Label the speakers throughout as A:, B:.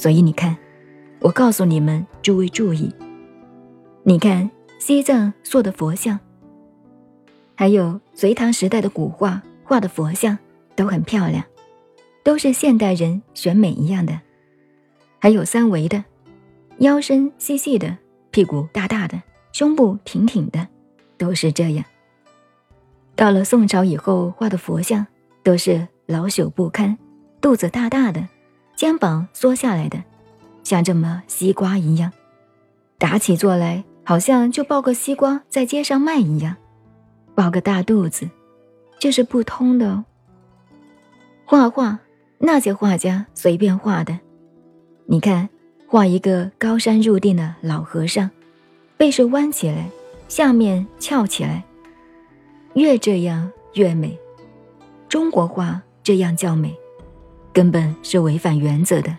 A: 所以你看，我告诉你们诸位注意，你看西藏塑的佛像，还有隋唐时代的古画画的佛像都很漂亮，都是现代人选美一样的，还有三维的，腰身细细的，屁股大大的，胸部挺挺的，都是这样。到了宋朝以后画的佛像，都是老朽不堪，肚子大大的。肩膀缩下来的，像这么西瓜一样，打起坐来好像就抱个西瓜在街上卖一样，抱个大肚子，这是不通的哦。画画那些画家随便画的，你看画一个高山入定的老和尚，背是弯起来，下面翘起来，越这样越美。中国画这样叫美。根本是违反原则的。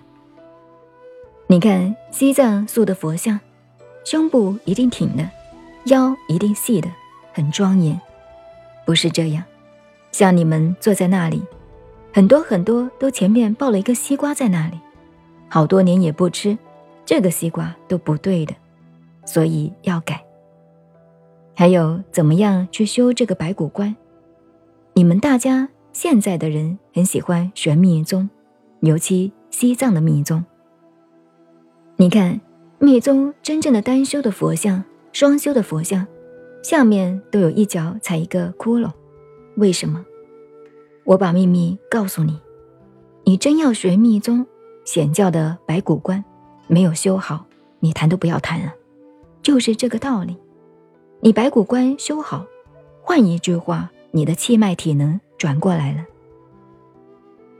A: 你看西藏塑的佛像，胸部一定挺的，腰一定细的，很庄严。不是这样，像你们坐在那里，很多很多都前面抱了一个西瓜在那里，好多年也不吃，这个西瓜都不对的，所以要改。还有怎么样去修这个白骨观？你们大家。现在的人很喜欢学密宗，尤其西藏的密宗。你看，密宗真正的单修的佛像、双修的佛像，下面都有一脚踩一个窟窿，为什么？我把秘密告诉你，你真要学密宗显教的白骨观，没有修好，你谈都不要谈了，就是这个道理。你白骨观修好，换一句话，你的气脉体能。转过来了，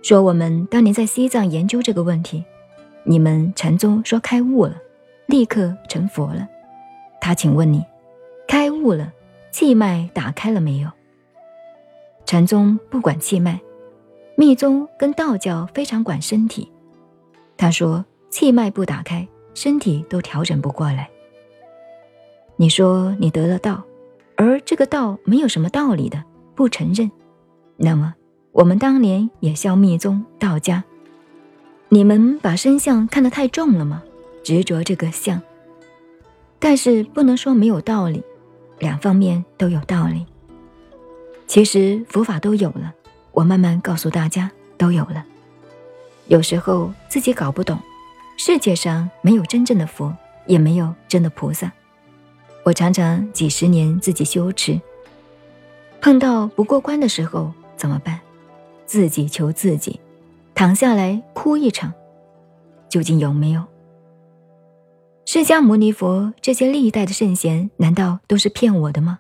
A: 说我们当年在西藏研究这个问题，你们禅宗说开悟了，立刻成佛了。他请问你，开悟了，气脉打开了没有？禅宗不管气脉，密宗跟道教非常管身体。他说气脉不打开，身体都调整不过来。你说你得了道，而这个道没有什么道理的，不承认。那么，我们当年也消密宗道家，你们把身相看得太重了吗？执着这个相，但是不能说没有道理，两方面都有道理。其实佛法都有了，我慢慢告诉大家都有了。有时候自己搞不懂，世界上没有真正的佛，也没有真的菩萨。我常常几十年自己修持，碰到不过关的时候。怎么办？自己求自己，躺下来哭一场，究竟有没有？释迦牟尼佛这些历代的圣贤，难道都是骗我的吗？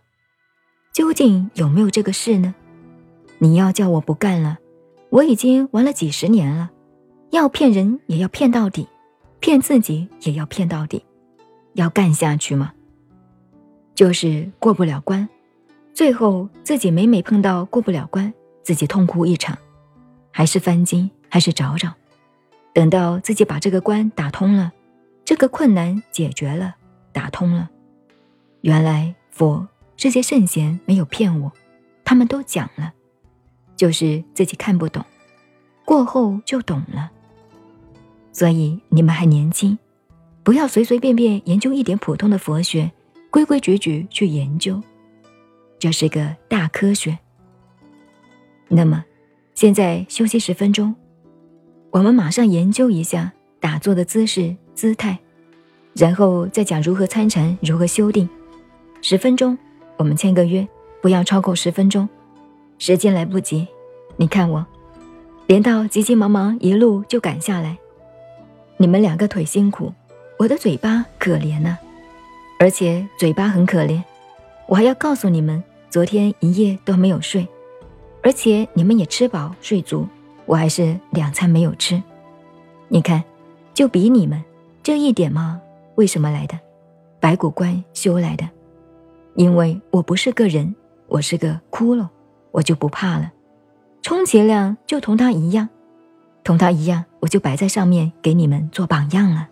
A: 究竟有没有这个事呢？你要叫我不干了，我已经玩了几十年了，要骗人也要骗到底，骗自己也要骗到底，要干下去吗？就是过不了关，最后自己每每碰到过不了关。自己痛哭一场，还是翻经，还是找找，等到自己把这个关打通了，这个困难解决了，打通了，原来佛这些圣贤没有骗我，他们都讲了，就是自己看不懂，过后就懂了。所以你们还年轻，不要随随便便研究一点普通的佛学，规规矩矩去研究，这是个大科学。那么，现在休息十分钟，我们马上研究一下打坐的姿势、姿态，然后再讲如何参禅、如何修定。十分钟，我们签个约，不要超过十分钟。时间来不及，你看我，连到急急忙忙一路就赶下来。你们两个腿辛苦，我的嘴巴可怜呢，而且嘴巴很可怜，我还要告诉你们，昨天一夜都没有睡。而且你们也吃饱睡足，我还是两餐没有吃。你看，就比你们这一点吗？为什么来的？白骨观修来的。因为我不是个人，我是个骷髅，我就不怕了。充其量就同他一样，同他一样，我就摆在上面给你们做榜样了。